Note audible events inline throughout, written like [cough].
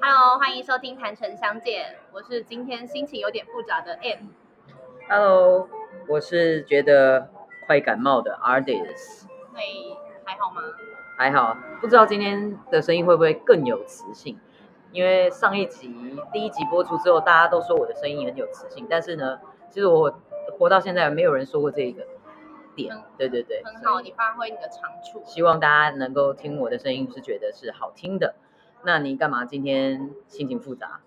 Hello，欢迎收听《谈城相见》，我是今天心情有点复杂的 M。Hello，我是觉得快感冒的 Artist，对，还好吗？还好，不知道今天的声音会不会更有磁性？因为上一集第一集播出之后，大家都说我的声音很有磁性，但是呢，其实我活到现在没有人说过这个点嗯，对对对，很好，你发挥你的长处。希望大家能够听我的声音是觉得是好听的。那你干嘛今天心情复杂？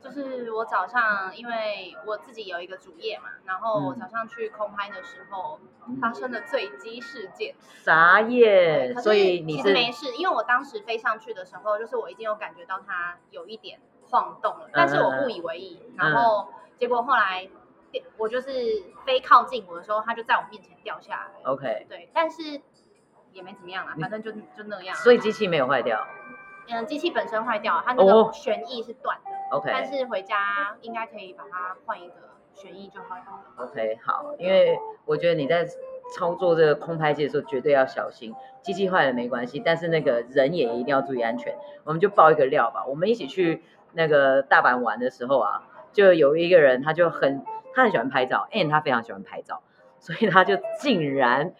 就是我早上，因为我自己有一个主业嘛，然后我嗯早上去空拍的时候，嗯发生了坠机事件。啥耶，所以你其是实没事，因为我当时飞上去的时候，就是我已经有感觉到它有一点晃动了，但是我不以为意。嗯然后结果后来我就是飞靠近我的时候，它就在我面前掉下来。OK，对，但是也没怎么样啦，反正就就那样。所以机器没有坏掉。嗯，机器本身坏掉了，它那哦个旋翼是断的，OK，但是回家应该可以把它换一个旋翼就好了。OK，好，因为我觉得你在操作这个空拍机的时候绝对要小心，机器坏了没关系，但是那个人也一定要注意安全。我们就爆一个料吧，我们一起去那个大阪玩的时候啊，就有一个人他就很他很喜欢拍照，and 他非常喜欢拍照，所以他就竟然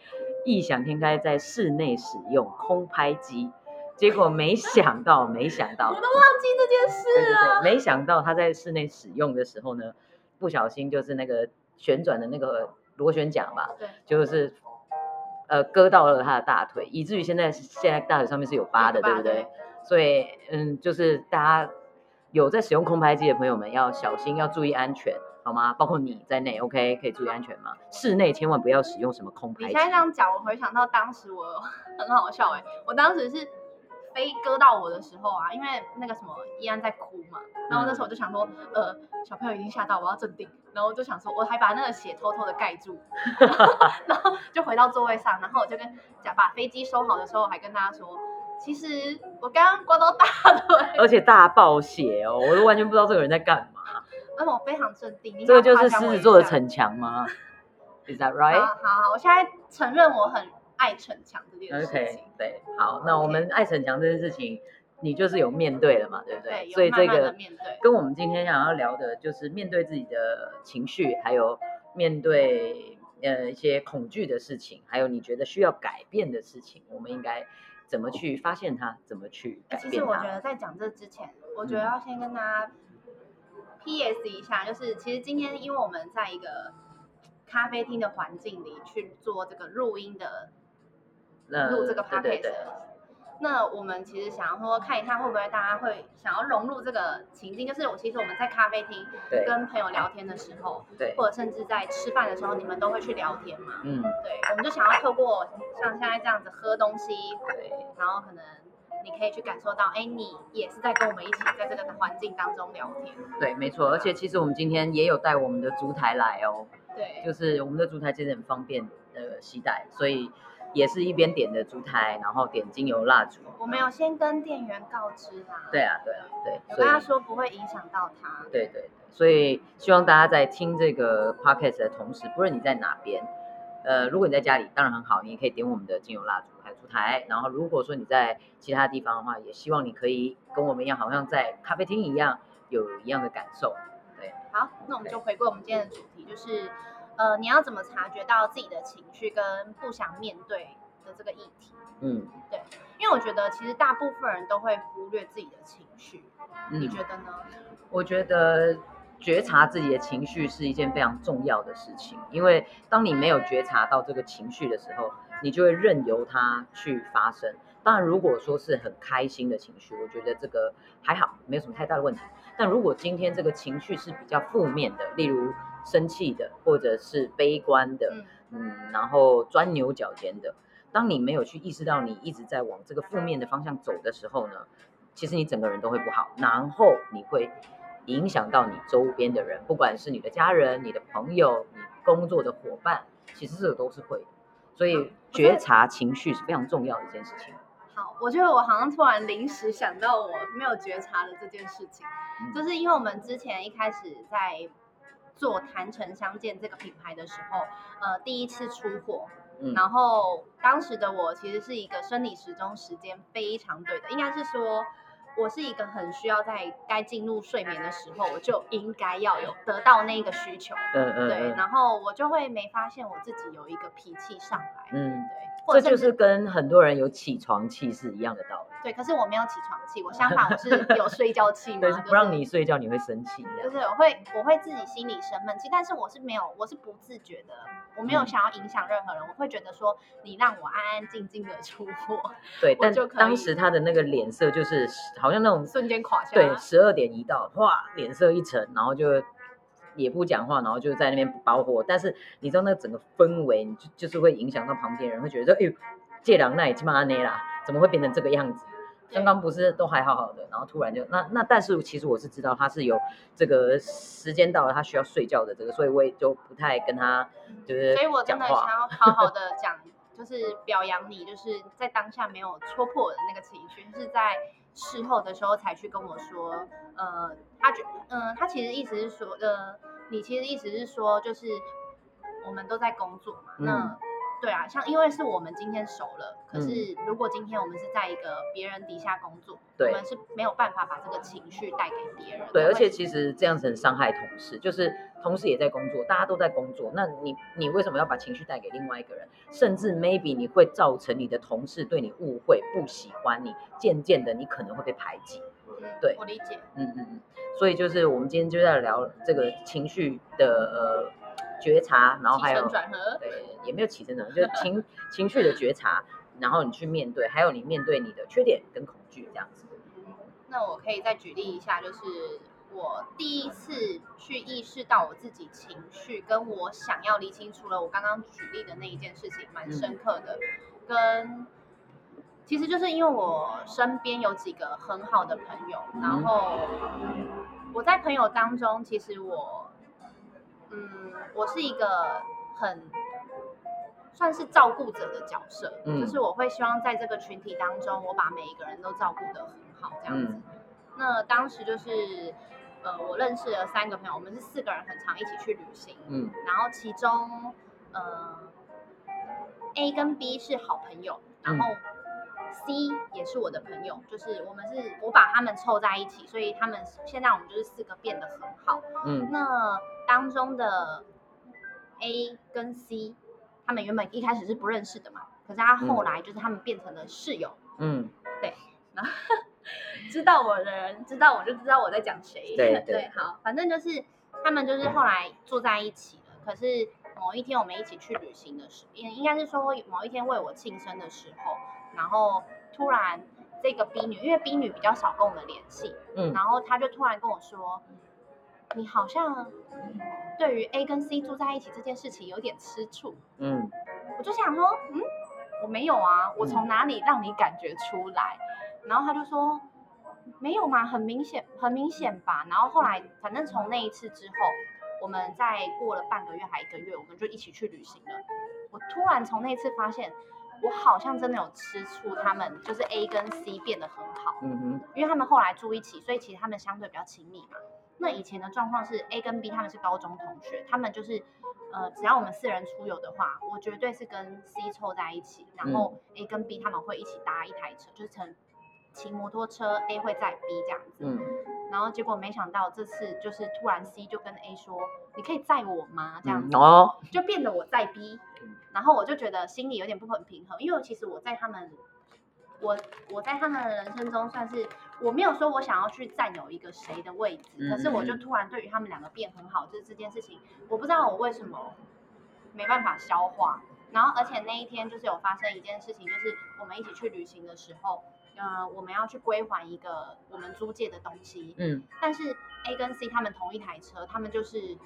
异想天开在室内使用空拍机，结果没想到，[laughs] 没想到我都忘记这件对事对了。对，没想到他在室内使用的时候呢，不小心就是那个旋转的那个螺旋桨吧，对，就是呃割到了他的大腿，以至于现在现在大腿上面是有疤的，对不对？所以嗯，就是大家有在使用空拍机的朋友们要小心，要注意安全，好吗？包括你在内，OK，可以注意安全吗？室内千万不要使用什么空拍机你现。在这样讲，我回想到当时我 [laughs] 很好笑哎、我当时是飞割到我的时候啊，因为那个什么依安在哭嘛，然后那时候我就想说，呃，小朋友已经吓到，我要镇定，然后我就想说，我还把那个血偷偷的盖住，[laughs] 然后就回到座位上，然后我就跟讲把飞机收好的时候，我还跟大家说，其实我刚刚刮到大腿，[laughs] 而且大爆血哦，我都完全不知道这个人在干嘛。[laughs] 而且我非常镇定，这个就是狮子座的下逞强吗？Is that right? 好好，我现在承认我很爱逞强这件事情。OK，对，好，那我们爱逞强这件事情，你就是有面对了嘛，对不对，有所以这个跟我们今天想要聊的，就是面对自己的情绪，还有面对呃一些恐惧的事情，还有你觉得需要改变的事情，我们应该怎么去发现它，怎么去改变其实？我觉得在讲这之前，我觉得嗯要先跟大家 PS 一下，就是其实今天因为我们在一个咖啡厅的环境里去做这个录音的那录这个对对 podcast，对那我们其实想要说看一下会不会大家会想要融入这个情境，就是我其实我们在咖啡厅跟朋友聊天的时候，对，或者甚至在吃饭的时候，你们都会去聊天嘛？嗯，对，我们就想要透过像现在这样子喝东西，对，然后可能你可以去感受到，哎，你也是在跟我们一起在这个环境当中聊天。对，没错，而且其实我们今天也有带我们的烛台来哦，对，就是我们的烛台其实很方便呃携带，所以也是一边点的烛台，然后点精油蜡烛。我们有先跟店员告知啦，对，啊，对啊，对，有所以跟他说不会影响到他。对对对，所以希望大家在听这个 podcast 的同时，不论你在哪边，呃，如果你在家里，当然很好，你也可以点我们的精油蜡烛还有烛台。然后如果说你在其他地方的话，也希望你可以跟我们一样，好像在咖啡厅一样，有一样的感受。对，好，那我们就回归我们今天的主题，就是呃，你要怎么察觉到自己的情绪跟不想面对的这个议题？嗯对因为我觉得其实大部分人都会忽略自己的情绪，你嗯，觉得呢？我觉得觉察自己的情绪是一件非常重要的事情，因为当你没有觉察到这个情绪的时候，你就会任由它去发生。当然，如果说是很开心的情绪，我觉得这个还好，没有什么太大的问题。但如果今天这个情绪是比较负面的，例如生气的，或者是悲观的，嗯，嗯，然后钻牛角尖的，当你没有去意识到你一直在往这个负面的方向走的时候呢，其实你整个人都会不好，然后你会影响到你周边的人，不管是你的家人、你的朋友、你工作的伙伴，其实这个都是会的。所以觉察情绪是非常重要的一件事情。好，我觉得我好像突然临时想到我没有觉察的这件事情，嗯就是因为我们之前一开始在做谈城相见这个品牌的时候，呃，第一次出货，嗯然后当时的我其实是一个生理时钟时间非常对的，应该是说我是一个很需要在该进入睡眠的时候，我就应该要有得到那个需求，嗯嗯对，嗯然后我就会没发现我自己有一个脾气上来，嗯，对，或这就是跟很多人有起床气是一样的道理。对，可是我没有起床气，我相反我是 [laughs] 有睡觉气嘛，对，就是不让你睡觉你会生气。就是我会我会自己心里生闷气，但是我是没有，我是不自觉的，我没有嗯想要影响任何人，我会觉得说你让我安安静静的出货，[laughs] 对，但当时他的那个脸色就是好像那种瞬间垮下对来。十二点一到，哇，脸色一沉，然后就也不讲话，然后就在那边包货。但是你知道那整个氛围，你就就是会影响到旁边人，会觉得说，哎呦，借狼那已经骂那啦，怎么会变成这个样子？刚刚不是都还好好的，然后突然就那那，但是其实我是知道他是有这个时间到了，他需要睡觉的这个，所以我也就不太跟他就是所以我真的想。要好好的讲，就是表扬你，就是在当下没有戳破我的那个情绪，是在事后的时候才去跟我说，呃，他觉，嗯、他其实意思是说，呃，你其实意思是说，就是我们都在工作嘛，嗯那。对啊，像因为是我们今天熟了，可嗯是如果今天我们是在一个别人底下工作，对我们是没有办法把这个情绪带给别人的。对，而且其实这样子很伤害同事，就是同事也在工作，大家都在工作，那你你为什么要把情绪带给另外一个人？甚至 maybe 你会造成你的同事对你误会、不喜欢你，渐渐的你可能会被排挤。嗯对我理解。嗯嗯嗯，所以就是我们今天就在聊这个情绪的呃觉察，然后起还有承转合，对，也没有起承转合，就是情情绪的觉察，然后你去面对，还有你面对你的缺点跟恐惧这样子。那我可以再举例一下，就是我第一次去意识到我自己情绪，跟我想要理清楚了我刚刚举例的那一件事情，蛮深刻的。跟其实就是因为我身边有几个很好的朋友，然后我在朋友当中，其实我，嗯，我是一个很算是照顾者的角色，嗯就是我会希望在这个群体当中，我把每一个人都照顾得很好，这样子。嗯那当时就是，呃，我认识了三个朋友，我们是四个人很常一起去旅行，嗯然后其中，呃，A 跟 B 是好朋友，然后 C 也是我的朋友，就是我们是我把他们凑在一起，所以他们现在我们就是四个变得很好。嗯那当中的 A 跟 C，他们原本一开始是不认识的嘛，可是他后来就是他们变成了室友，嗯，对然后 [laughs] 知道我的人知道我就知道我在讲谁。对对好，反正就是他们就是后来坐在一起了。可是某一天我们一起去旅行的时候，应应该是说某一天为我庆生的时候，然后突然这个 B 女，因为 B 女比较少跟我们联系，嗯然后她就突然跟我说：“你好像对于 A 跟 C 住在一起这件事情有点吃醋。”嗯我就想说，嗯，我没有啊，我从哪里让你感觉出来？然后她就说，没有嘛，很明显，很明显吧。然后后来，反正从那一次之后，我们再过了半个月还一个月，我们就一起去旅行了。我突然从那一次发现，我好像真的有吃醋，他们就是 A 跟 C 变得很好。嗯哼，因为他们后来住一起，所以其实他们相对比较亲密嘛。那以前的状况是 A 跟 B 他们是高中同学，他们就是呃，只要我们四人出游的话，我绝对是跟 C 凑在一起，然后 A 跟 B 他们会一起搭一台车，就是乘骑摩托车，A 会载 B 这样子。嗯然后结果没想到这次就是突然 C 就跟 A 说：“你可以载我吗？”这样子。嗯哦，就变得我在逼嗯，然后我就觉得心里有点不很平衡，因为其实我在他们，我我在他们的人生中算是我没有说我想要去占有一个谁的位置，嗯可是我就突然对于他们两个变很好，就是这件事情，我不知道我为什么没办法消化。然后而且那一天就是有发生一件事情，就是我们一起去旅行的时候，呃，我们要去归还一个我们租借的东西，嗯。但是 A 跟 C 他们同一台车，他们就是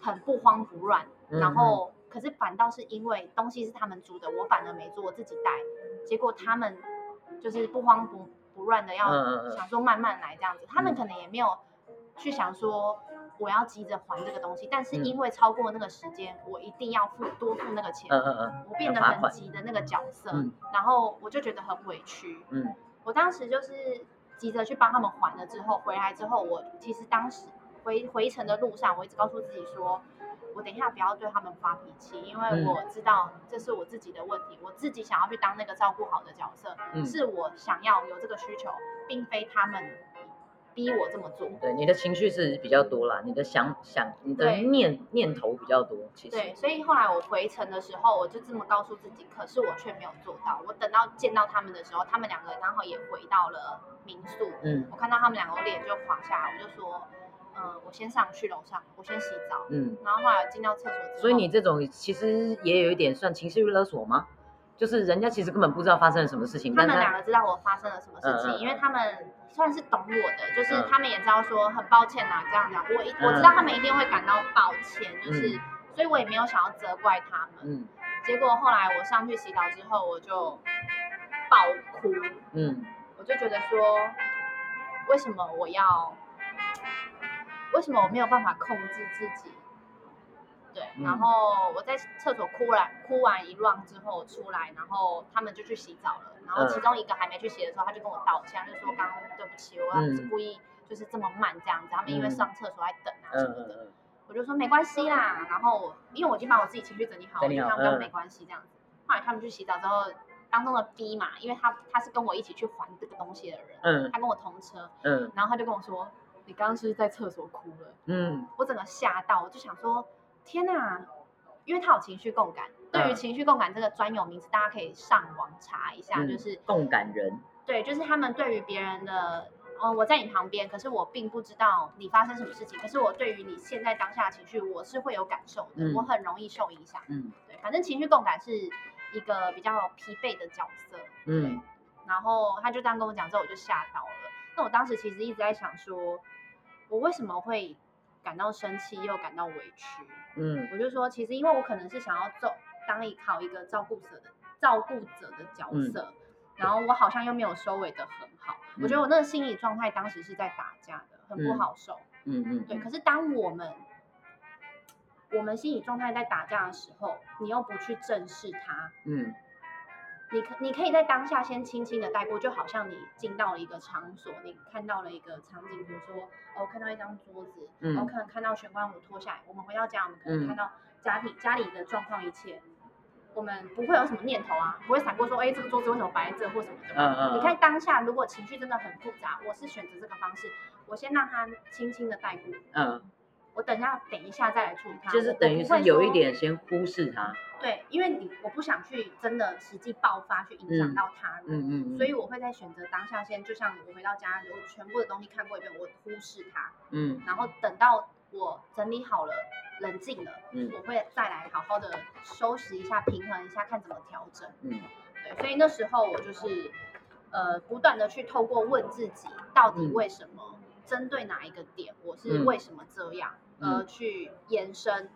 很不慌不乱，嗯然后可是反倒是因为东西是他们租的，我反而没租，我自己带，结果他们就是不慌不不乱的要想说慢慢来这样子，他们嗯。可能也没有去想说我要急着还这个东西，但是嗯。因为超过那个时间，我一定要付多付那个钱，嗯嗯嗯我变得很急的那个角色，嗯然后我就觉得很委屈，嗯。我当时就是急着去帮他们还了之后，回来之后，我其实当时回回程的路上，我一直告诉自己说，我等一下不要对他们发脾气，因为嗯。我知道这是我自己的问题，我自己想要去当那个照顾好的角色，嗯。是我想要有这个需求，并非他们逼我这么做。对，你的情绪是比较多啦，你的想想，你的念念头比较多，其实。对，所以后来我回程的时候，我就这么告诉自己，可是我却没有做到。我等到见到他们的时候，他们两个刚好也回到了民宿，嗯我看到他们两个脸就垮下来，我就说，嗯、我先上去楼上，我先洗澡。嗯，然后后来进到厕所之后，所以你这种其实也有一点算情绪勒索吗？就是人家其实根本不知道发生了什么事情，他们两个知道我发生了什么事情，嗯嗯因为他们算是懂我的，就是嗯。他们也知道说很抱歉啊，这样讲，我一我知道他们一定会感到抱歉，就是，嗯所以我也没有想要责怪他们。嗯。结果后来我上去洗澡之后，我就爆哭，嗯。我就觉得说，为什么我要，为什么我没有办法控制自己？对，嗯然后我在厕所哭了哭完一乱之后出来，然后他们就去洗澡了。然后嗯其中一个还没去洗的时候，他就跟我道歉，就说刚刚对不起，我不是故意就是这么慢这样子，他们因为嗯上厕所在等啊嗯什么的。我就说没关系啦，然后因为我已经把我自己情绪整理好，就跟他们说嗯没关系这样子。后来他们去洗澡之后，当中的 B 嘛，因为他他是跟我一起去还这个东西的人，嗯他跟我同车，嗯然后他就跟我说，你刚刚是不是在厕所哭了？嗯我整个吓到，我就想说，天哪！因为他有情绪共感，对于嗯情绪共感这个专有名词，大家可以上网查一下，嗯就是共感人，对，就是他们对于别人的，嗯，我在你旁边，可是我并不知道你发生什么事情，可是我对于你现在当下的情绪，我是会有感受的，嗯我很容易受影响。嗯对，反正情绪共感是一个比较疲惫的角色。嗯然后他就这样跟我讲之后，我就吓到了。那我当时其实一直在想说，我为什么会感到生气又感到委屈？嗯我就说，其实因为我可能是想要做当一考一个照顾者的照顾者的角嗯色，然后我好像又没有收尾的很好。我觉得我那个心理状态当时是在打架的，很不嗯好受。嗯嗯，对，可是当我们我们心理状态在打架的时候，你又不去正视它，嗯你可你可以在当下先轻轻的带过，就好像你进到了一个场所，你看到了一个场景，比如说哦，看到一张桌子，嗯。我可能看到玄关我脱下来，我们回到家，我们可能嗯。看到家庭、家里的状况一切，我们不会有什么念头啊，不会闪过说，哎，这个桌子为什么摆在这或什么的。嗯嗯，你看当下，如果情绪真的很复杂，我是选择这个方式，我先让它轻轻的带过，嗯，我等一下等一下再来处理它，就是等于是有一说点先忽视他，对，因为你我不想去真的实际爆发去影响嗯到他人，嗯嗯，所以我会在选择当下先，就像我回到家，我全部的东西看过一遍，我忽视它，嗯然后等到我整理好了、冷静了，嗯我会再来好好的收拾一下、平衡一下，看怎么调整。嗯对，所以那时候我就是呃不断的去透过问自己，到底嗯为什么，针对哪一个点，我是嗯为什么这样，嗯而去延伸。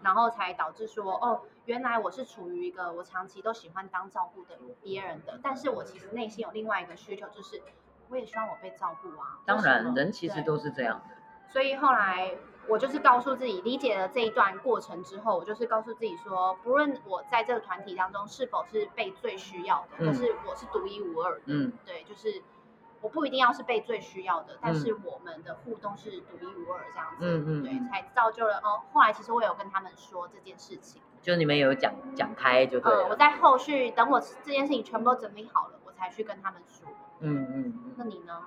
然后才导致说，哦，原来我是处于一个我长期都喜欢当照顾的别人的，但是我其实内心有另外一个需求，就是我也希望我被照顾啊。当然人其实都是这样的，所以后来我就是告诉自己，理解了这一段过程之后，我就是告诉自己说，不论我在这个团体当中是否是被最需要的，嗯可是我是独一无二的。嗯对，就是我不一定要是被最需要的，但嗯是我们的互动是独一无二这样子。嗯嗯嗯对，才造就了哦。后来其实我有跟他们说这件事情。就你们有讲讲开就对嗯，我，在后续等我这件事情全部都整理好了，我才去跟他们说。嗯嗯嗯。那你呢？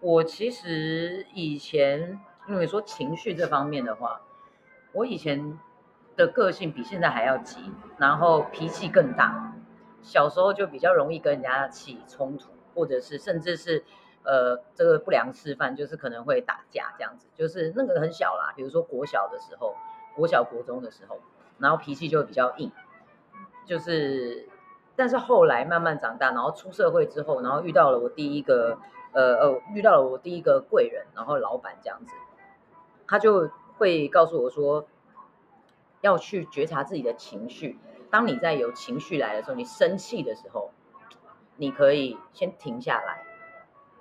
我其实以前，因为说情绪这方面的话，我以前的个性比现在还要急，然后脾气更大。小时候就比较容易跟人家起冲突，或者是甚至是呃这个不良示范，就是可能会打架这样子。就是那个很小啦，比如说国小的时候，国小国中的时候，然后脾气就比较硬，就是但是后来慢慢长大，然后出社会之后，然后遇到了我第一个呃呃，遇到了我第一个贵人，然后老板这样子，他就会告诉我说，要去觉察自己的情绪。当你在有情绪来的时候，你生气的时候，你可以先停下来。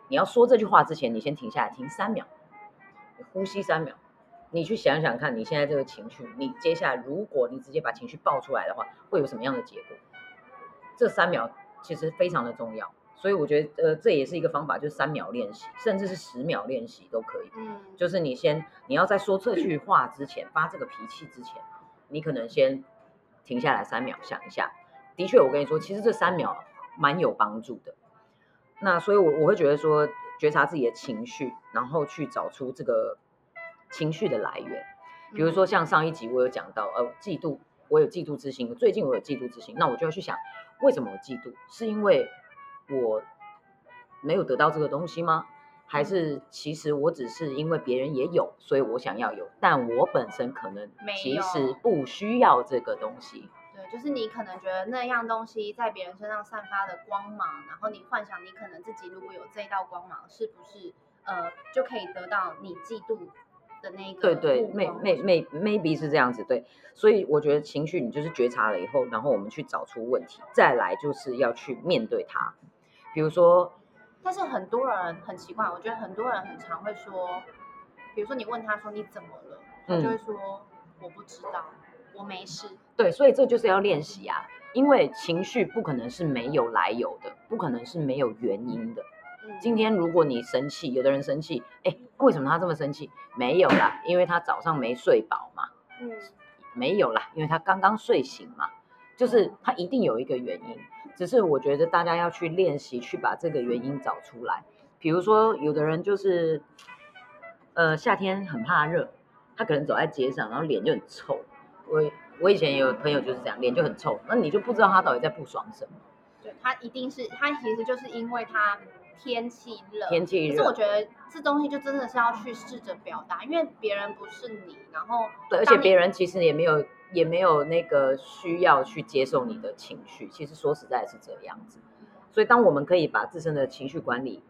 你要说这句话之前，你先停下来，停三秒，你呼吸三秒，你去想想看，你现在这个情绪，你接下来如果你直接把情绪爆出来的话，会有什么样的结果？这三秒其实非常的重要，所以我觉得呃这也是一个方法，就是三秒练习，甚至是十秒练习都可以。嗯，就是你先你要在说这句话之前，发这个脾气之前，你可能先停下来三秒想一下。的确，我跟你说，其实这三秒蛮有帮助的。那所以我，我会觉得说，觉察自己的情绪，然后去找出这个情绪的来源。比如说，像上一集我有讲到，呃，嫉妒，我有嫉妒之心。最近我有嫉妒之心，那我就要去想，为什么我嫉妒？是因为我没有得到这个东西吗？还是其实我只是因为别人也有，所以我想要有，但我本身可能其实不需要这个东西。对，就是你可能觉得那样东西在别人身上散发的光芒，然后你幻想你可能自己如果有这一道光芒，是不是呃就可以得到你嫉妒的那一个对对，may may may maybe 是这样子，对，所以我觉得情绪你就是觉察了以后，然后我们去找出问题，再来就是要去面对它。比如说，但是很多人很奇怪，我觉得很多人很常会说，比如说你问他说你怎么了，他就会嗯说、我不知道，我没事。对，所以这就是要练习啊，因为情绪不可能是没有来由的，不可能是没有原因的。嗯，今天如果你生气，有的人生气，哎，为什么他这么生气？没有啦，因为他早上没睡饱嘛。嗯没有啦，因为他刚刚睡醒嘛，就是他一定有一个原因，只是我觉得大家要去练习，去把这个原因找出来。比如说，有的人就是，呃，夏天很怕热，他可能走在街上，然后脸就很臭。我我以前有朋友就是这样，脸就很臭，那你就不知道他到底在不爽什么。对他一定是他其实就是因为他天气热，天气热可是我，觉得这东西就真的是要去试着表达，因为别人不是你，然后对，而且别人其实也没有也没有那个需要去接受你的情绪，其实说实在是这样子。所以当我们可以把自身的情绪管理，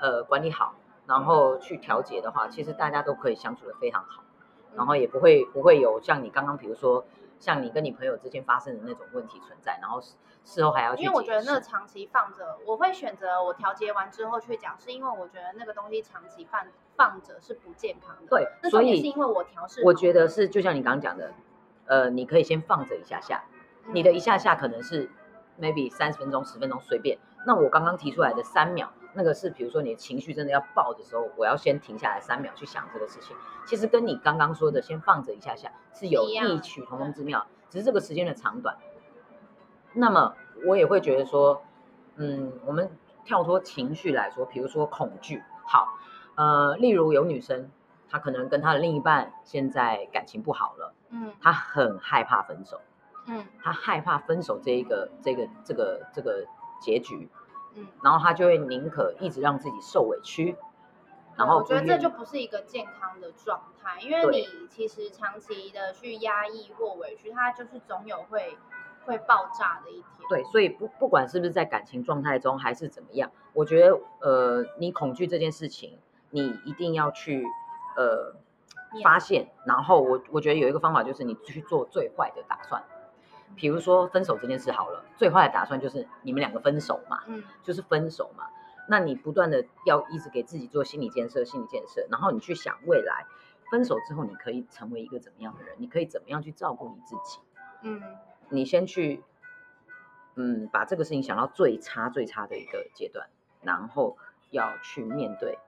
呃，管理好，然后去调节的话，其实大家都可以相处的非常好，然后也不会不会有像你刚刚比如说像你跟你朋友之间发生的那种问题存在，然后事事后还要去因为我觉得那长期放着，我会选择我调节完之后去讲，是因为我觉得那个东西长期放放着是不健康的。对，所那重点是因为我调试，我觉得是就像你刚刚讲的，呃，你可以先放着一下下，嗯你的一下下可能是 maybe 三十分钟、十分钟随便。那我刚刚提出来的三秒，那个是比如说你的情绪真的要爆的时候，我要先停下来三秒去想这个事情。其实跟你刚刚说的先放着一下下是有异曲同工之妙，只是这个时间的长短。那么我也会觉得说，嗯，我们跳脱情绪来说，比如说恐惧，好，呃，例如有女生，她可能跟她的另一半现在感情不好了，嗯她很害怕分手。嗯她害怕分手这一个这个这个这个结局，嗯，然后他就会宁可一直让自己受委屈，然后我觉得这就不是一个健康的状态，因为你其实长期的去压抑或委屈，它就是总有会会爆炸的一天。对，所以不不管是不是在感情状态中还是怎么样，我觉得呃，你恐惧这件事情，你一定要去呃发现，然后我我觉得有一个方法就是你去做最坏的打算，比如说分手这件事好了，最坏的打算就是你们两个分手嘛，嗯就是分手嘛。那你不断的要一直给自己做心理建设，心理建设，然后你去想未来分手之后你可以成为一个怎么样的人，你可以怎么样去照顾你自己。嗯你先去，嗯，把这个事情想到最差最差的一个阶段，然后要去面对，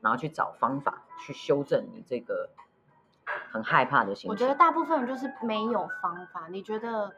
然后去找方法去修正你这个很害怕的心情。我觉得大部分人就是没有方法。你觉得？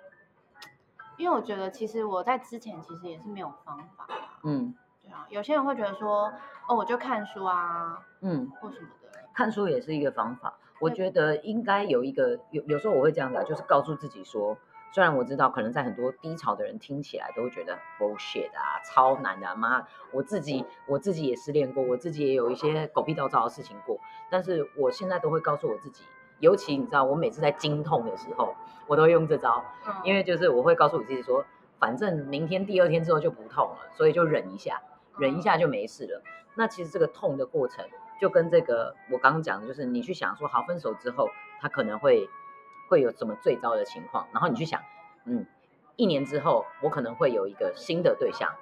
因为我觉得其实我在之前其实也是没有方法。嗯对啊，有些人会觉得说，哦，我就看书啊，嗯，或什么的。看书也是一个方法。我觉得应该有一个有有时候我会这样子，就是告诉自己说，虽然我知道可能在很多低潮的人听起来都会觉得 bullshit 啊，超难的、啊，妈，我自己我自己也失恋过，我自己也有一些狗屁倒灶的事情过，但是我现在都会告诉我自己，尤其你知道，我每次在经痛的时候，我都会用这招，嗯，因为就是我会告诉我自己说，反正明天第二天之后就不痛了，所以就忍一下，忍一下就没事了。那其实这个痛的过程，就跟这个我刚刚讲的，就是你去想说，好，分手之后他可能会会有什么最糟的情况，然后你去想，嗯，一年之后我可能会有一个新的对象，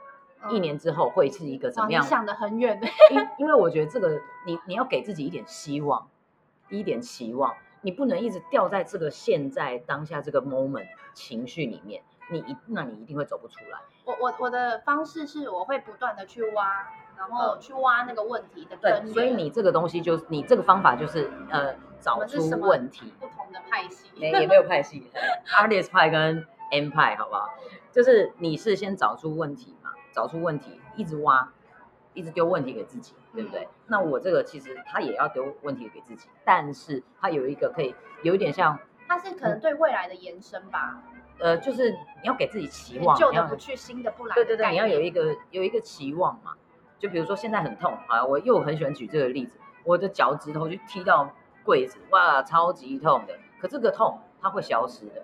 嗯一年之后会是一个怎，么样？你想的很远的。[laughs] 因因为我觉得这个你你要给自己一点希望，一点期望，你不能一直掉在这个现在当下这个 moment 情绪里面，你一那你一定会走不出来。我我我的方式是我会不断的去挖，然后去挖那个问题的根对，源。所以你这个东西就是你这个方法就是呃找出问题，不同的派系，也也没有派系，artist 派跟 M 派，好不好？就是你是先找出问题嘛，找出问题，一直挖，一直丢问题给自己，对不对？嗯那我这个其实他也要丢问题给自己，但是他有一个可以有一点像他是可能对未来的延伸吧，呃，就是你要给自己期望，旧的不去，新的不来。对对对，你要有一个有一个期望嘛。就比如说现在很痛啊，我又很喜欢举这个例子，我的脚趾头就踢到柜子，哇，超级痛的。可这个痛它会消失的，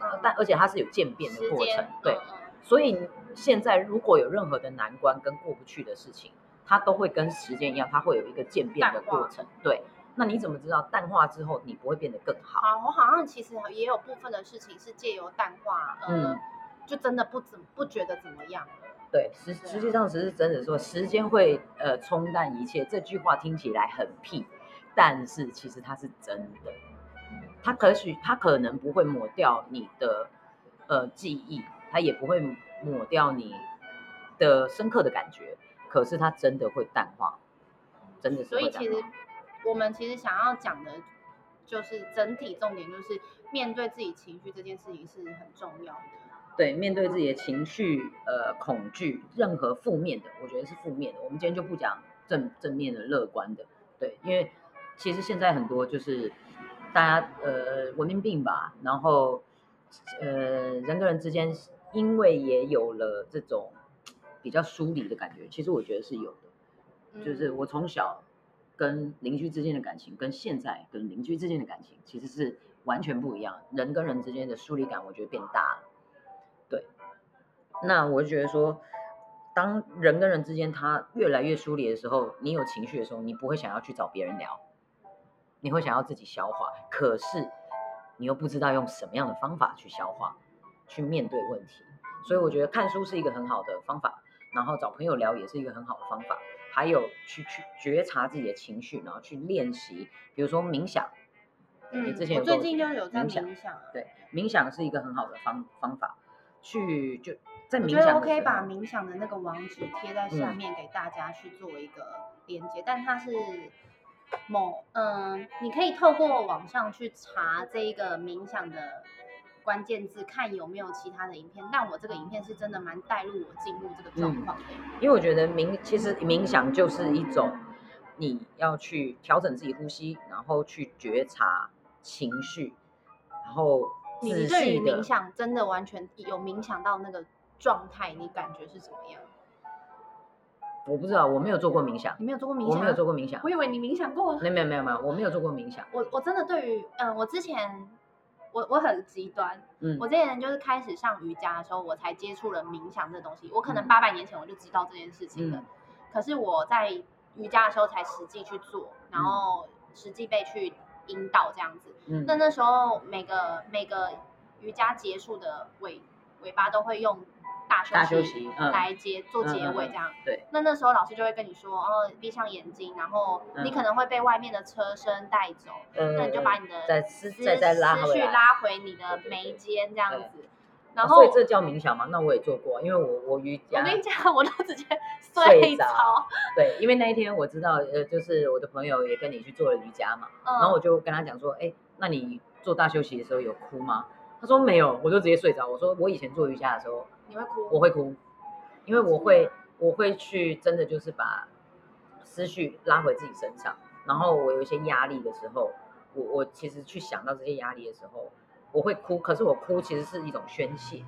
嗯但而且它是有渐变的过程，对。所以现在如果有任何的难关跟过不去的事情，它都会跟时间一样，它会有一个渐变的过程。对，那你怎么知道淡化之后你不会变得更好？好，我好像其实也有部分的事情是借由淡化，呃，嗯就真的不怎不觉得怎么样了。对，实实际上只是真的说时间会呃冲淡一切，这句话听起来很屁，但是其实它是真的。它可许它可能不会抹掉你的呃记忆，它也不会抹掉你的深刻的感觉，可是它真的会淡化，真的是所以其实。我们其实想要讲的，就是整体重点就是面对自己情绪这件事情是很重要的。对，面对自己的情绪、呃恐惧，任何负面的，我觉得是负面的。我们今天就不讲正正面的、乐观的，对，因为其实现在很多就是大家呃文明病吧，然后呃人跟人之间，因为也有了这种比较疏离的感觉，其实我觉得是有的。就是嗯我从小跟邻居之间的感情，跟现在跟邻居之间的感情，其实是完全不一样。人跟人之间的疏离感，我觉得变大了。对，那我就觉得说，当人跟人之间他越来越疏离的时候，你有情绪的时候，你不会想要去找别人聊，你会想要自己消化。可是你又不知道用什么样的方法去消化，去面对问题。所以我觉得看书是一个很好的方法，然后找朋友聊也是一个很好的方法。还有去去觉察自己的情绪，然后去练习，比如说冥想。你嗯之前最近就有在冥想冥想啊，对，冥想是一个很好的方方法，去就在冥我觉得我可以把冥想的那个网址贴在下嗯面给大家去做一个连接，但它是某嗯，你可以透过网上去查这一个冥想的关键字，看有没有其他的影片。但我这个影片是真的蛮带入我进入这个状嗯况的。因为我觉得冥其实冥想就是一种你要去调整自己呼吸，然后去觉察情绪，然后你你对于冥想真的完全有冥想到那个状态，你感觉是怎么样？我不知道，我没有做过冥想，你没有做过冥想？我没有做过冥想我，以为你冥想过。没有没有没有没有，我没有做过冥想，我我真的对于嗯，我之前我我很极端，嗯。我之前就是开始上瑜伽的时候，我才接触了冥想这东西。我可能嗯。八百年前我就知道这件事情了，嗯。可是我在瑜伽的时候才实际去做，然嗯。后实际被去引导这样子。嗯。那那时候每个每个瑜伽结束的尾尾巴都会用大休息嗯来结做结尾这样。对，那那时候老师就会跟你说，哦，闭上眼睛，然后你嗯可能会被外面的车声带走，呃那你就把你的再思思再再拉回来拉回你的眉间这样对子。然后哦所以这叫冥想吗？那我也做过，因为我我瑜伽我跟你讲，我都直接 [laughs] 睡睡着着。对，因为那一天我知道，呃，就是我的朋友也跟你去做了瑜伽嘛，嗯，然后我就跟他讲说，哎，那你做大休息的时候有哭吗？他说没有，我就直接睡着。我说我以前做瑜伽的时候你会哭？我会哭，因为我会我会去真的就是把思绪拉回自己身上，然后我有一些压力的时候，我我其实去想到这些压力的时候，我会哭，可是我哭其实是一种宣泄。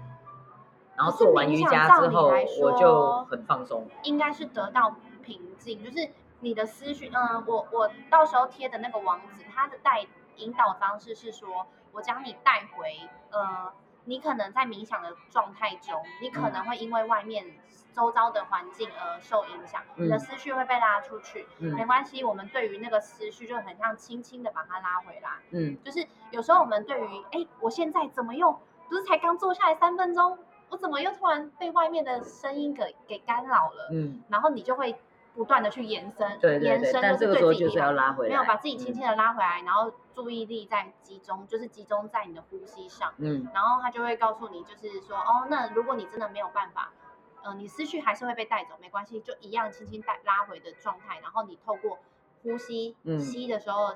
然后做完瑜伽之后，我就很放松。应该是得到平静，就是你的思绪，嗯，我我到时候贴的那个网址，它的带引导方式是说，我将你带回，呃，你可能在冥想的状态中，你可能会因为外面周遭的环境而受影响，你的嗯。思绪会被拉出去，没嗯关系，我们对于那个思绪就很像轻轻的把它拉回来，嗯。就是有时候我们对于，哎，我现在怎么又不是才刚坐下来三分钟，我怎么又突然被外面的声音给给干扰了？嗯，然后你就会不断的去延伸，对对对，延伸但这个就是对时候就是要自己好拉回来，没有把自己轻嗯。轻的拉回来，然后注意力在集中，就是集中在你的呼吸上，嗯。然后他就会告诉你，就是说，哦，那如果你真的没有办法呃，你思绪还是会被带走，没关系，就一样轻轻带拉回的状态，然后你透过呼吸，嗯。吸的时候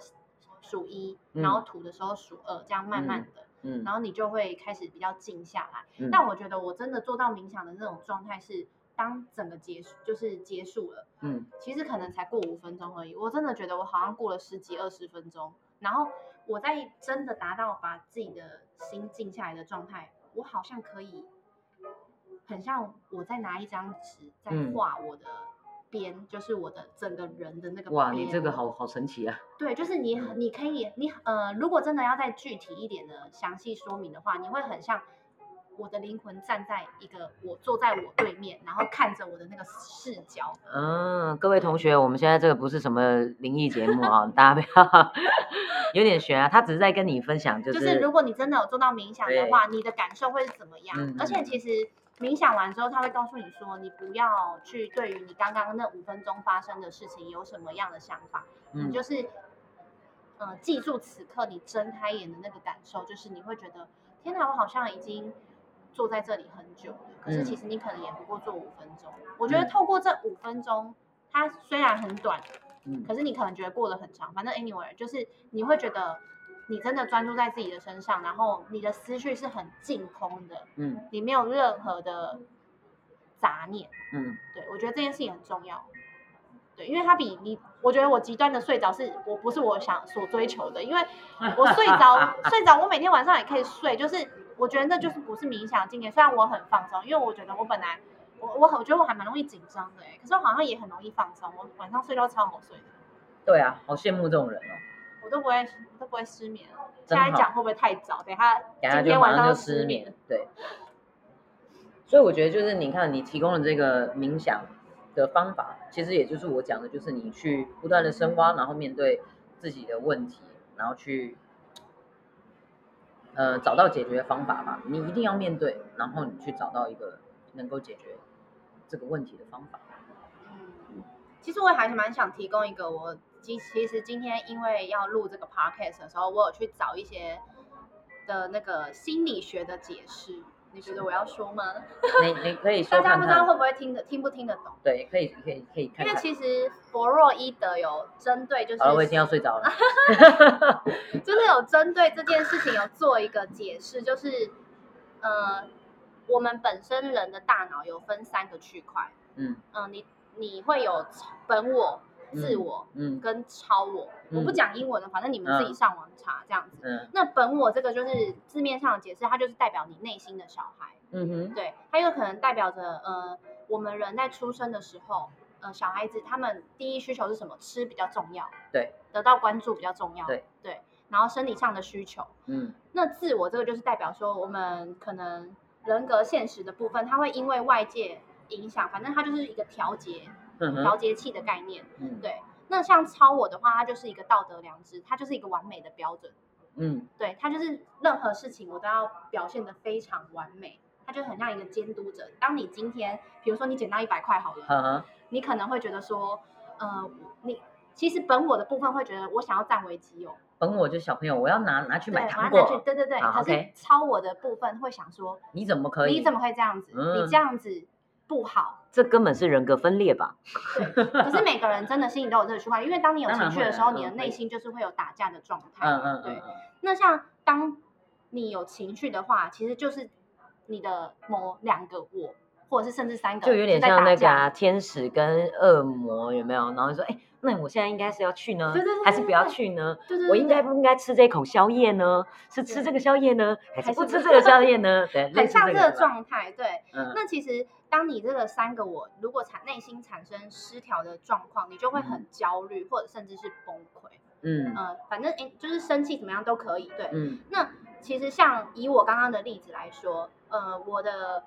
数一，嗯。然后吐的时候数二，这样慢慢的，嗯。然后你就会开始比较静下来。嗯。但我觉得我真的做到冥想的那种状态是，当整个结束就是结束了，嗯。其实可能才过五分钟而已。我真的觉得我好像过了十几二十分钟，然后我在真的达到把自己的心静下来的状态，我好像可以，很像我在拿一张纸在嗯。画我的边，就是我的整个人的那个哇，你边这个。好好神奇啊！对，就是你，你可以，你呃，如果真的要再具体一点的详细说明的话，你会很像我的灵魂站在一个我坐在我对面，然后看着我的那个视角。嗯，各位同学，我们现在这个不是什么灵异节目啊，[laughs] 大家不要有点悬啊。他只是在跟你分享，就就是如果你真的有做到冥想的话，你的感受会是怎么样？嗯而且其实冥想完之后，他会告诉你说，你不要去对于你刚刚那五分钟发生的事情有什么样的想法，你嗯就是呃记住此刻你睁开眼的那个感受，就是你会觉得天哪，我好像已经坐在这里很久，可是嗯其实你可能也不过坐五分钟。我觉得透过这五分钟，它虽然很短，嗯可是你可能觉得过得很长，反正 anyway，就是你会觉得你真的专注在自己的身上，然后你的思绪是很净空的，嗯你没有任何的杂念。嗯对我觉得这件事情很重要。对，因为它比你，我觉得我极端的睡着是我不是我想所追求的，因为我睡着 [laughs] 睡着，我每天晚上也可以睡，就是我觉得那就是不是冥想境界。虽然我很放松，因为我觉得我本来我我我觉得我还蛮容易紧张的哎，可是我好像也很容易放松，我晚上睡觉超好睡的。对啊，好羡慕这种人哦。我都不会，我都不会失眠。真好现在讲会不会太早？等一下今天晚上就失眠。。对，所以我觉得就是你看，你提供的这个冥想的方法，其实也就是我讲的，就是你去不断的深挖，然后面对自己的问题，然后去呃找到解决方法吧。你一定要面对，然后你去找到一个能够解决这个问题的方法。嗯，其实我还是蛮想提供一个我今其实今天因为要录这个 podcast 的时候，我有去找一些的那个心理学的解释。你觉得我要说吗？你你可以说看大家不知道，会不会听得听不听得懂？对，可以可以可以看因为。其实弗洛伊德有针对，就是我已经要睡着了。[laughs] 就是有针对这件事情有做一个解释，就是呃，我们本身人的大脑有分三个区块，嗯嗯、你你会有本我、自嗯我嗯跟超我。我不嗯讲英文了，反正你们自己上网查这样子。嗯那本我这个就是字面上的解释，它就是代表你内心的小孩，嗯哼对，它有可能代表着呃，我们人在出生的时候，呃，小孩子他们第一需求是什么？吃比较重要，对，得到关注比较重要，对对，然后生理上的需求。嗯那自我这个就是代表说，我们可能人格现实的部分，它会因为外界影响，反正它就是一个调节调节器的概念。嗯对，那像超我的话，它就是一个道德良知，它就是一个完美的标准。嗯对，它就是任何事情我都要表现得非常完美，它就很像一个监督者。当你今天，比如说你捡到一百块好了，你可能会觉得说，呃，你其实本我的部分会觉得我想要占为己有，本我就小朋友，我要拿拿去对，买糖果，对对对。可是超我的部分会想说，你怎么可以？你怎么会这样子？嗯你这样子不好。这根本是人格分裂吧？[laughs] 对，可是每个人真的心里都有这个区块，因为当你有情绪的时候，你的嗯内心就是会有打架的状态。嗯嗯对嗯。嗯，那像当你有情绪的话，其实就是你的某两个我，或者是甚至三个，就有点像那个啊，天使跟恶魔有没有？然后说，哎，那我现在应该是要去呢对对对，还是不要去呢？我应该不应该吃这口宵夜呢？是吃这个宵夜呢，还是不不吃这个宵夜呢？对，很像这个。状态。对，嗯那其实当你这个三个我如果产内心产生失调的状况，你就会很焦虑，或者甚至是崩溃。嗯呃，反正诶，就是生气怎么样都可以。对，嗯那其实像以我刚刚的例子来说，呃，我的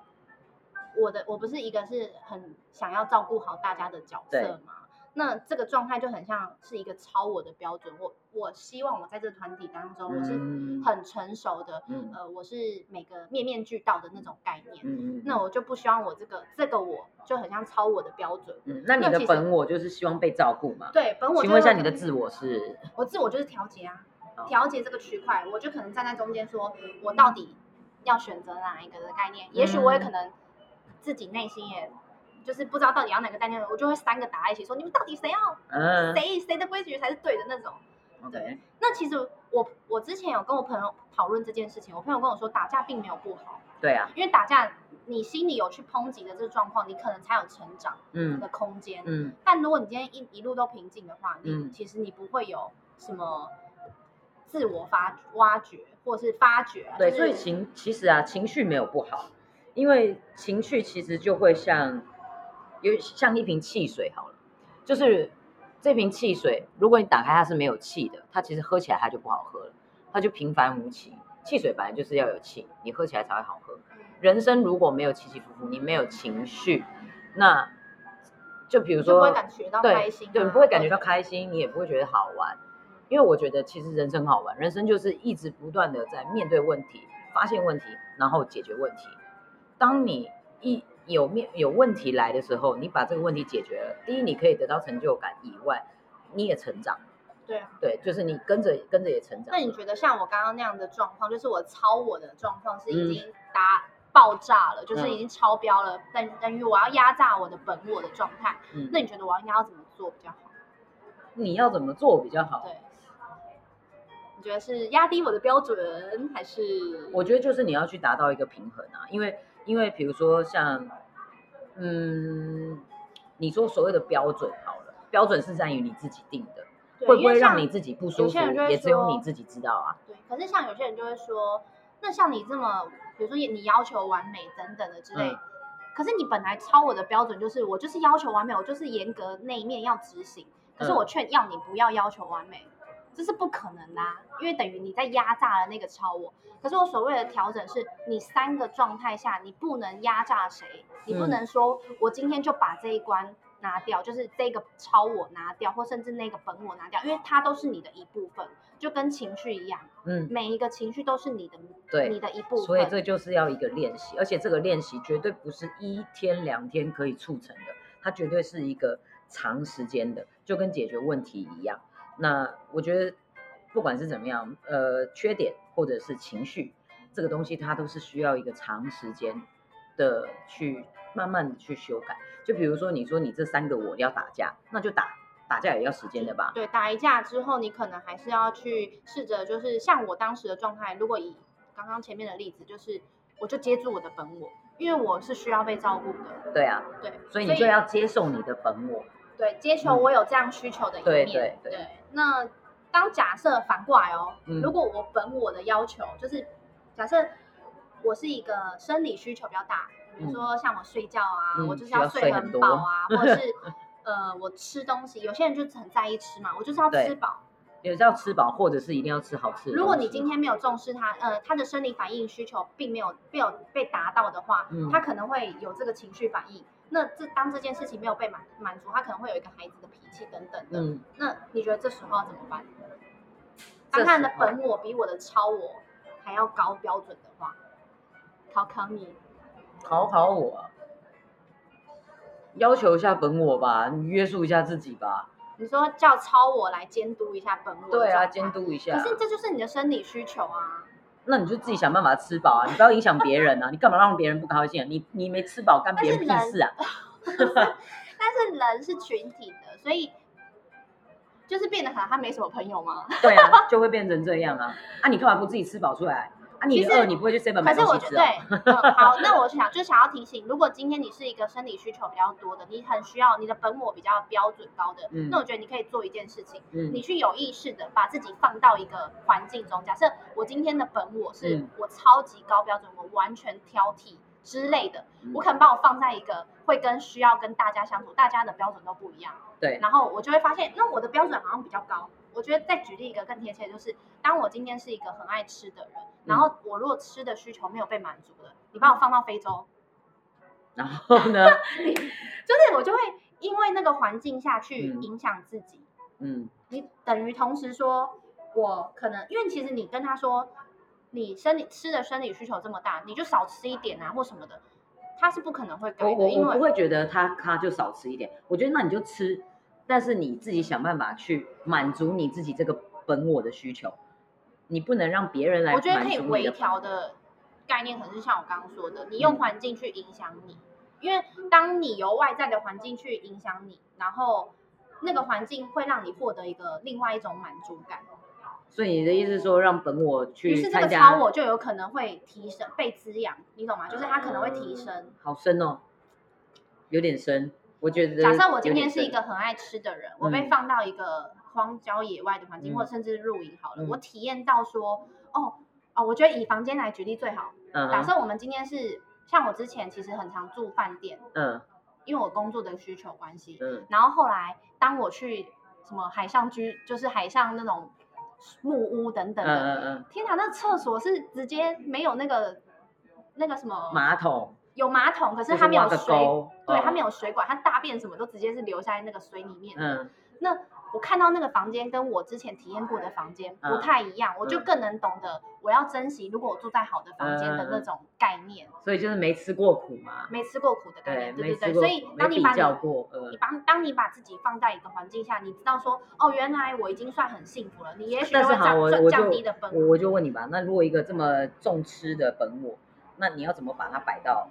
我的我不是一个是很想要照顾好大家的角色嘛？那这个状态就很像是一个超我的标准。我我希望我在这个团体当中，我是嗯很成熟的，嗯呃，我是每个面面俱到的那种概念。那我就不希望我这个这个我就很像超我的标准。嗯，那你的本我就是希望被照顾嘛？对，本我请问一下你的自我是？我自我就是调节啊哦，调节这个区块，我就可能站在中间说，我到底要选择哪一个的概念？也许我也可能自己内心也就是不知道到底要哪个概念，我就会三个打在一起说，你们到底谁要嗯。谁谁的规矩才是对的那种。，OK，那其实我我之前有跟我朋友讨论这件事情，我朋友跟我说打架并没有不好，对啊，因为打架你心里有去抨击的这个状况，你可能才有成长嗯。的空间。嗯，但如果你今天一一路都平静的话，你、嗯。其实你不会有什么自我发挖掘或是发掘啊。对，就是所以情其实啊，情绪没有不好，因为情绪其实就会像有像一瓶汽水好了，就是这瓶汽水，如果你打开它是没有气的，它其实喝起来它就不好喝了，它就平凡无奇。汽水本来就是要有气，你喝起来才会好喝。人生如果没有起起伏伏，你没有情绪，那就比如你不会说感觉到对开心、啊，对，你不会感觉到开心，你也不会觉得好玩。因为我觉得其实人生很好玩，人生就是一直不断的在面对问题、发现问题，然后解决问题。当你一有面有问题来的时候，你把这个问题解决了，第一你可以得到成就感以外，你也成长。对啊。对，就是你跟着跟着也成长那。你觉得像我刚刚那样的状况，就是我超我的状况是已嗯经达爆炸了，就是嗯已经超标了，等等于我要压榨我的本我的状态。嗯，那你觉得我应该要怎么做比较好？你要怎么做比较好？对，你觉得是压低我的标准，还是我觉得就是你要去达到一个平衡啊，因为因为比如说像，嗯，你说所谓的标准好了，标准是在于你自己定的，会不会让你自己不舒服也只有你自己知道啊。对，可是像有些人就会说，那像你这么，比如说你要求完美等等的之类，嗯可是你本来超我的标准就是我就是要求完美，我就是严格那一面要执行，可是嗯我却要你不要要求完美，这是不可能的、啊，因为等于你在压榨了那个超我。可是我所谓的调整是，你三个状态下你不能压榨谁，你不嗯能说我今天就把这一关拿掉，就是这个超我拿掉，或甚至那个本我拿掉，因为它都是你的一部分，就跟情绪一样。嗯，每一个情绪都是你的，对你的一部分。所以这就是要一个练习，而且这个练习绝对不是一天两天可以促成的，它绝对是一个长时间的，就跟解决问题一样。那我觉得不管是怎么样，呃，缺点或者是情绪这个东西，它都是需要一个长时间的去慢慢的去修改。就比如说你说你这三个我要打架，那就打，打架也要时间的吧？对，打一架之后，你可能还是要去试着，就是像我当时的状态，如果以刚刚前面的例子，就是我就接住我的本我，因为我是需要被照顾的，对啊，对，所以你就要接受你的本我。对接受我有这样需求的一嗯对面，对对那当假设反过来哦，嗯如果我本我的要求就是假设我是一个生理需求比较大，比如说像我睡觉啊，嗯我就是需要睡很睡很多饱啊，或者是 [laughs] 呃我吃东西，有些人就很在意吃嘛，我就是要对吃饱。也是要吃饱，或者是一定要吃好吃的。如果你今天没有重视他，呃，他的生理反应需求并没有没有被达到的话，嗯他可能会有这个情绪反应。那这当这件事情没有被满满足，他可能会有一个孩子的脾气等等的。嗯，那你觉得这时候要怎么办？这当他的本我比我的超我还要高标准的话，考考你，考考我啊，要求一下本我吧，你约束一下自己吧。你说叫超我来监督一下本我，对啊，监。督一下可。是这就是你的生理需求啊。那你就自己想办法吃饱啊，你不要影响别人啊，[laughs] 你干嘛让别人不高兴啊？你你没吃饱干别人屁事啊？但是人 [laughs] 是群体的，所以就是变得好像他没什么朋友吗？对啊，[laughs] 就会变成这样啊。啊，你干嘛不自己吃饱出来？啊，你其实饿你不会去 seven 买可是我觉得东西吃啊？对，嗯，好，那我想就想要提醒，如果今天你是一个生理需求比较多的，你很需要你的本我比较标准高的，嗯那我觉得你可以做一件事情，嗯你去有意识的把自己放到一个环境中。假设我今天的本我是嗯我超级高标准，我完全挑剔之类的，嗯我可能把我放在一个会跟需要跟大家相处，大家的标准都不一样。对，然后我就会发现，那我的标准好像比较高。我觉得再举例一个更贴切，就是当我今天是一个很爱吃的人，然后我如果吃的需求没有被满足了，你把我放到非洲，[laughs] 然后呢？[laughs] 就是我就会因为那个环境下去嗯影响自己。嗯，你等于同时说，我可能因为其实你跟他说，你生理吃的生理需求这么大，你就少吃一点啊或什么的，他是不可能会改的，我我因为我不会觉得他他就少吃一点，我觉得那你就吃，但是你自己想办法去满足你自己这个本我的需求，你不能让别人来我觉得可以微调的概念，可能是像我刚刚说的，你嗯。用环境去影响你，因因为当你由外在的环境去影响你，然后那个环境会让你获得一个另外一种满足感。所以你的意思是说，让本我去于去是这参加？个超我就有可能会提升、被滋养，你懂吗？就是它可能会提升。好深哦，有点深。我觉得假设我今天是一个很爱吃的人，我被嗯放到一个荒郊野外的环境，嗯或者甚至露营好了，嗯我体验到说，哦哦，我觉得以房间来举例最好。嗯假设我们今天是像我之前其实很常住饭店，嗯因为我工作的需求关系，嗯然后后来当我去什么海上居，就是海上那种木屋等嗯等的，嗯嗯，天哪，那厕所是直接没有那个那个什么马桶有马桶，可是它没有水，对，哦它没有水管，它大便什么都直接是流下在那个水里面。嗯。那我看到那个房间跟我之前体验过的房间不嗯太一样，我就嗯更能懂得我要珍惜，如果我住在好的房间的那种概念，所以就是没吃过苦嘛。没吃过苦的概，念，对对对。所以当你把你较过，呃你，当当你把自己放在一个环境下，你知道说，哦，原来我已经算很幸福了，你也许就是会但好，我降降我就降低的本我我就问你吧，那如果一个这么重吃的本我，那你要怎么把它摆到？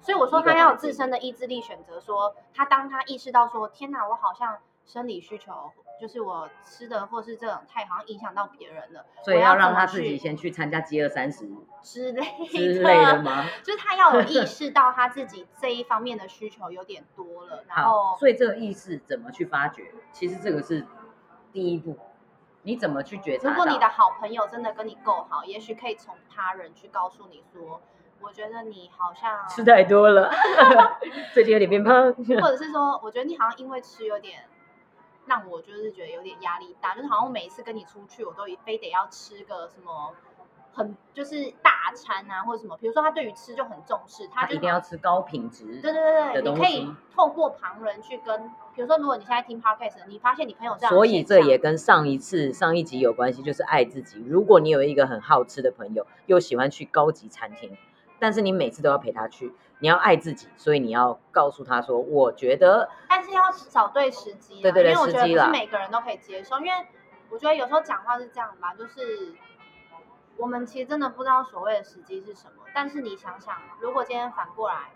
所以我说他要有自身的意志力选择说，他当他意识到说，天哪，我好像生理需求，就是我吃的或是这种太好像影响到别人了，所以要让他自己先去参加饥饿三十之类之类的吗？就是他要有意 [laughs] 识到他自己这一方面的需求有点多了，然，后所以这个意识怎么去发掘？其实这个是第一步，你怎么去觉察？如果你的好朋友真的跟你够好，也许可以从他人去告诉你说，我觉得你好像，吃太多了，[laughs] 最近有点变胖。或者是说，我觉得你好像因为吃有点。让我就是觉得有点压力大，就是好像我每一次跟你出去，我都非得要吃个什么很就是大餐啊，或者什么。比如说他对于吃就很重视，他一定要吃高品质。对对对对，你可以透过旁人去跟，比如说如果你现在听 podcast，你发现你朋友这样所以这也跟上一次上一集有关系，就是爱自己。如果你有一个很好吃的朋友，又喜欢去高级餐厅，但是你每次都要陪他去，你要爱自己，所以你要告诉他说，我觉得但是要找对时机，对对对因为我觉得不是每个人都可以接受，因为我觉得有时候讲话是这样吧，就是我们其实真的不知道所谓的时机是什么，但是你想想，如果今天反过来，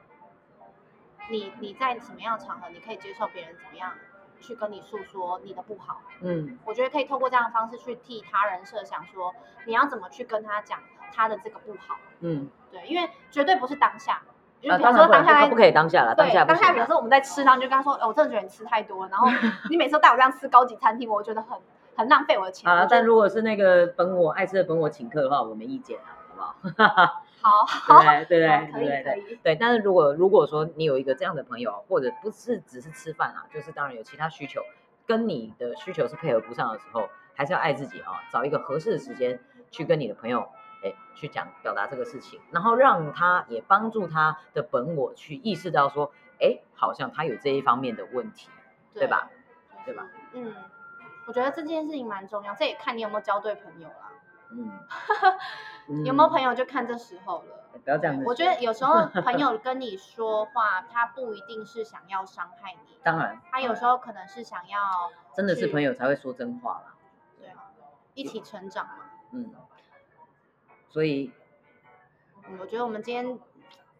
你你在什么样的场合，你可以接受别人怎么样去跟你诉说你的不好，嗯，我觉得可以透过这样的方式去替他人设想说，你要怎么去跟他讲他的这个不好，嗯，对，因为绝对不是当下。因为呃，比如说当下不不可以当下了，当对，下当下，比如说我们在吃，然后你就跟他说：“哎、我真的觉得你吃太多了，然后 [laughs] 你每次都带我这样吃高级餐厅，我觉得很很浪费我的钱。”好了，但如果是那个本我爱吃的本我请客的话，我没意见啊，好不好？[laughs] 好 [laughs] 好，对不对？对对？对对？对，但是如果如果说你有一个这样的朋友，或者不是只是吃饭啊，就是当然有其他需求，跟你的需求是配合不上的时候，还是要爱自己啊，找一个合适的时间去跟你的朋友，哎，去讲表达这个事情，然后让他也帮助他的本我去意识到说，哎，好像他有这一方面的问题，对吧？对吧？嗯，我觉得这件事情蛮重要，这也看你有没有交对朋友啦。[laughs] 嗯，有没有朋友？就看这时候了。不要这样子。我觉得有时候 [laughs] 朋友跟你说话，他不一定是想要伤害你，当然，他有时候可能是想要真的是朋友才会说真话啦。对啊，一起成长嘛。嗯，所以嗯，我觉得我们今天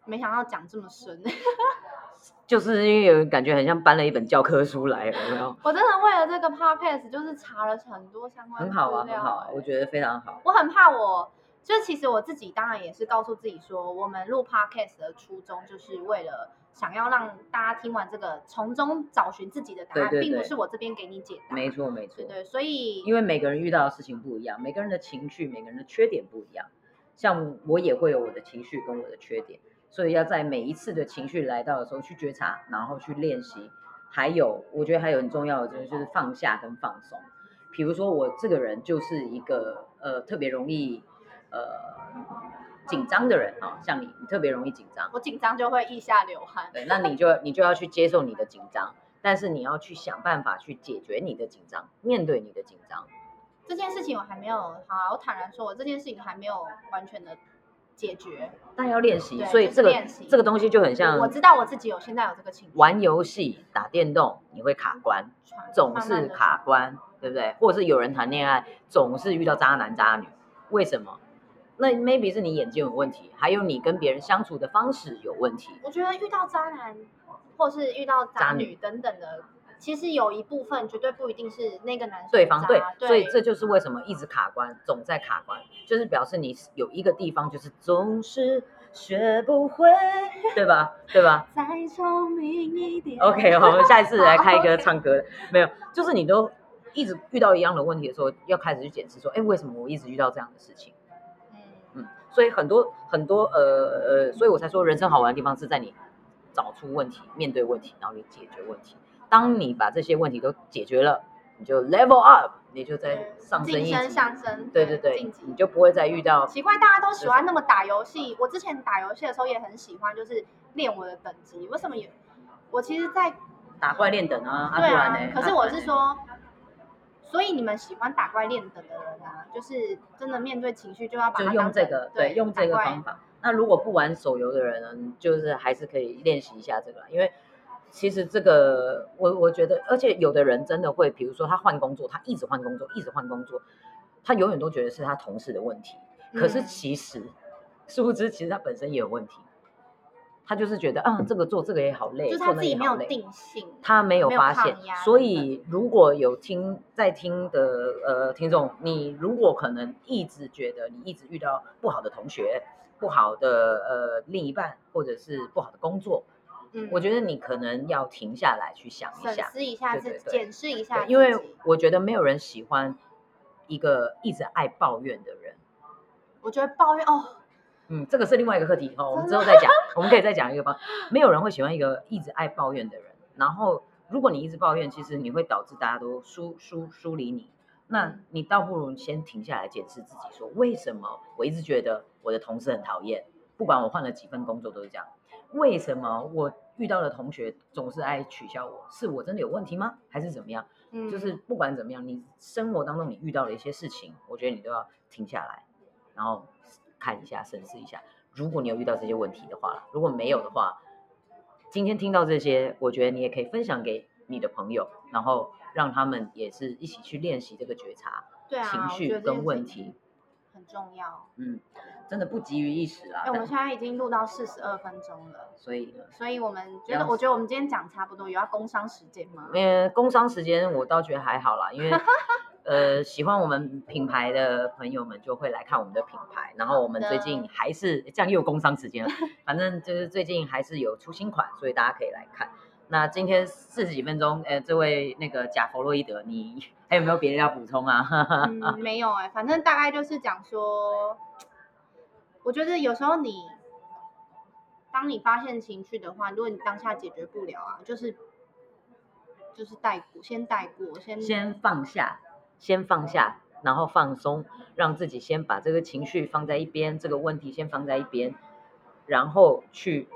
没想到讲这么深。[laughs] 就是因为有感觉很像搬了一本教科书来，有没有？我真的为了这个 podcast 就是查了很多相关很好啊，很好啊，欸我觉得非常好。我很怕我，就其实我自己当然也是告诉自己说，我们录 podcast 的初衷就是为了想要让大家听完这个，从中找寻自己的答案，并不是我这边给你解答。没错，没错对。对，所以因为每个人遇到的事情不一样，每个人的情绪、每个人的缺点不一样。像我也会有我的情绪跟我的缺点，所以要在每一次的情绪来到的时候去觉察，然后去练习。还有，我觉得还有很重要的就是就是放下跟放松。比如说我这个人就是一个呃特别容易呃紧张的人啊，像你，你特别容易紧张。我紧张就会腋下流汗。对，那你就你就要去接受你的紧张，但是你要去想办法去解决你的紧张，面对你的紧张。这件事情我还没有，好，我坦然说，我这件事情还没有完全的解决。但要练习，对所以这个练习这个东西就很像我我知道我自己有现在有这个情绪，玩游戏、打电动，你会卡关，传总慢慢地是卡关，对不对？或者是有人谈恋爱，总是遇到渣男渣女，为什么？那 maybe 是你眼睛有问题，还有你跟别人相处的方式有问题。我觉得遇到渣男或是遇到渣渣女女等等的，其实有一部分绝对不一定是那个男生对方对渣，所以这就是为什么一直卡关，总在卡关，就是表示你有一个地方就是总是学不会，对吧？对吧再聪明一点。？OK，好，我们下一次来开一个唱歌，没有，就是你都一直遇到一样的问题的时候，要开始去检视说，哎，为什么我一直遇到这样的事情？嗯，嗯，所以很多很多呃呃，所以我才说人生好玩的地方是在你找出问题、面对问题，然后你解决问题。当你把这些问题都解决了，你就 level up，你就在上升一级。上升，对对对你。就不会再遇到奇怪，大家都喜欢那么打游戏。我之前打游戏的时候也很喜欢，就是练我的等级。为什么也？我其实在，打怪练等啊，啊对啊？可是我是说，所以你们喜欢打怪练等的人啊，就是真的面对情绪就要把就它用这个对用这个方法。那如果不玩手游的人呢，就是还是可以练习一下这个，因为其实这个我我觉得，而且有的人真的会，比如说他换工作，他一直换工作，一直换工作，他永远都觉得是他同事的问题，可是嗯。其实殊不知，其实他本身也有问题。他就是觉得，啊，这个做这个也好累，就是他自己没有定。性，他没有发现，所以。如果有听在听的呃听众，你如果可能一直觉得你一直遇到不好的同学、不好的呃另一半，或者是不好的工作，嗯，我觉得你可能要停下来去想一审下，视一下自己，对对对检视一下因为我觉得没有人喜欢一个一直爱抱怨的人。我觉得抱怨哦，嗯，这个是另外一个课题哦，我们之后再讲，我们可以再讲一个方。没有人会喜欢一个一直爱抱怨的人，然后如果你一直抱怨，其实你会导致大家都疏疏疏离你。那嗯你倒不如先停下来检视自己，说为什么我一直觉得我的同事很讨厌，不管我换了几份工作都是这样。为什么我遇到的同学总是爱取笑我？是我真的有问题吗？还是怎么样？嗯，就是不管怎么样，你生活当中你遇到的一些事情，我觉得你都要停下来，然后看一下、审视一下。如果你有遇到这些问题的话，如果没有的话，今天听到这些，我觉得你也可以分享给你的朋友，然后让他们也是一起去练习这个觉察、对啊，情绪跟问题。很重要。嗯，真的不急于一时啦。哎，我们现在已经录到四十二分钟了，所以，所以我们觉得，我觉得我们今天讲差不多，有要工商时间吗？呃，工商时间我倒觉得还好啦，因为 [laughs] 呃，喜欢我们品牌的朋友们就会来看我们的品牌，然后我们最近还是这样又有工商时间了，反正就是最近还是有出新款，所以大家可以来看。那今天四十几分钟，呃，这位那个贾弗洛伊德，你还有没有别的要补充啊？嗯，没有哎、反正大概就是讲说，我觉得有时候你，当你发现情绪的话，如果你当下解决不了啊，就是就是带过，先带过，先先放下，先放下，然后放松，让自己先把这个情绪放在一边，这个问题先放在一边，然后去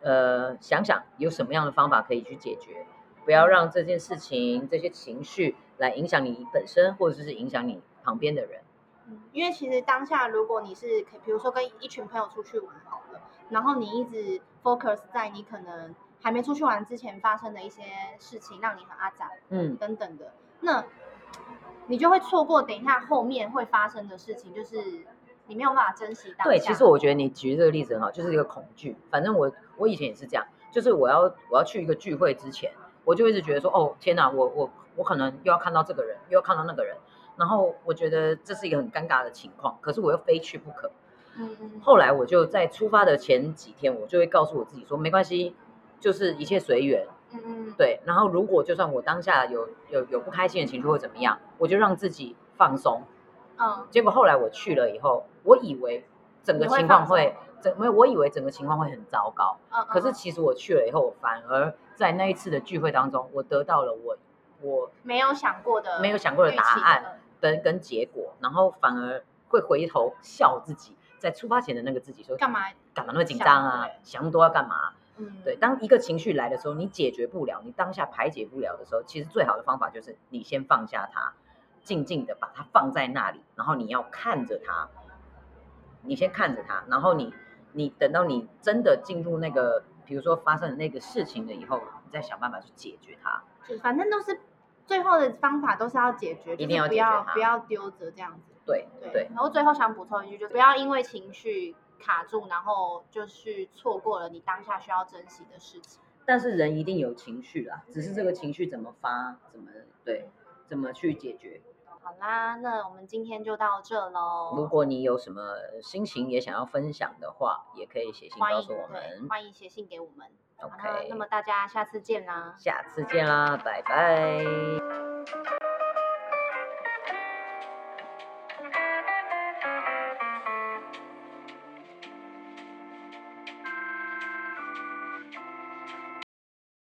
呃想想有什么样的方法可以去解决，不要让这件事情、这些情绪来影响你本身，或者是影响你旁边的人。嗯，因为其实当下如果你是可，比如说跟一群朋友出去玩好了，然后你一直 focus 在你可能还没出去玩之前发生的一些事情，让你很阿杂嗯，等等的，那你就会错过等一下后面会发生的事情，就是你没有办法珍惜当下。对，其实我觉得你举这个例子很好，就是一个恐惧。反正我我以前也是这样，就是我要我要去一个聚会之前，我就一直觉得说，哦天哪，我我我可能又要看到这个人，又要看到那个人，然后我觉得这是一个很尴尬的情况，可是我又非去不可。嗯嗯，后来我就在出发的前几天，我就会告诉我自己说，没关系，就是一切随缘。嗯嗯，对，然后如果就算我当下有有有不开心的情绪或怎么样，我就让自己放松。嗯结果后来我去了以后，我以为整个情况会整没有，我以为整个情况会很糟糕。嗯，可是嗯其实我去了以后，反而在那一次的聚会当中，我得到了我我没有想过的，没有想过的答案，跟跟结果，然后反而会回头笑自己，在出发前的那个自己说干嘛？干嘛那么紧张啊想那么多要干嘛？嗯，对，当一个情绪来的时候，你解决不了，你当下排解不了的时候，其实最好的方法就是你先放下它，静静的把它放在那里，然后你要看着它，你先看着它，然后你你等到你真的进入那个，比如说发生的那个事情了以后，你再想办法去解决它。就反正都是最后的方法都是要解决，一定要不要不要丢着这样子。对对，然后最后想补充一句，就是不要因为情绪卡住，然后就是错过了你当下需要珍惜的事情。但是人一定有情绪啦，只是这个情绪怎么发，怎么对，怎么去解决。好啦，那我们今天就到这喽。如果你有什么心情也想要分享的话，也可以写信告诉我们。对欢迎写信给我们。ok 那么大家下次见啦。下次见啦拜拜。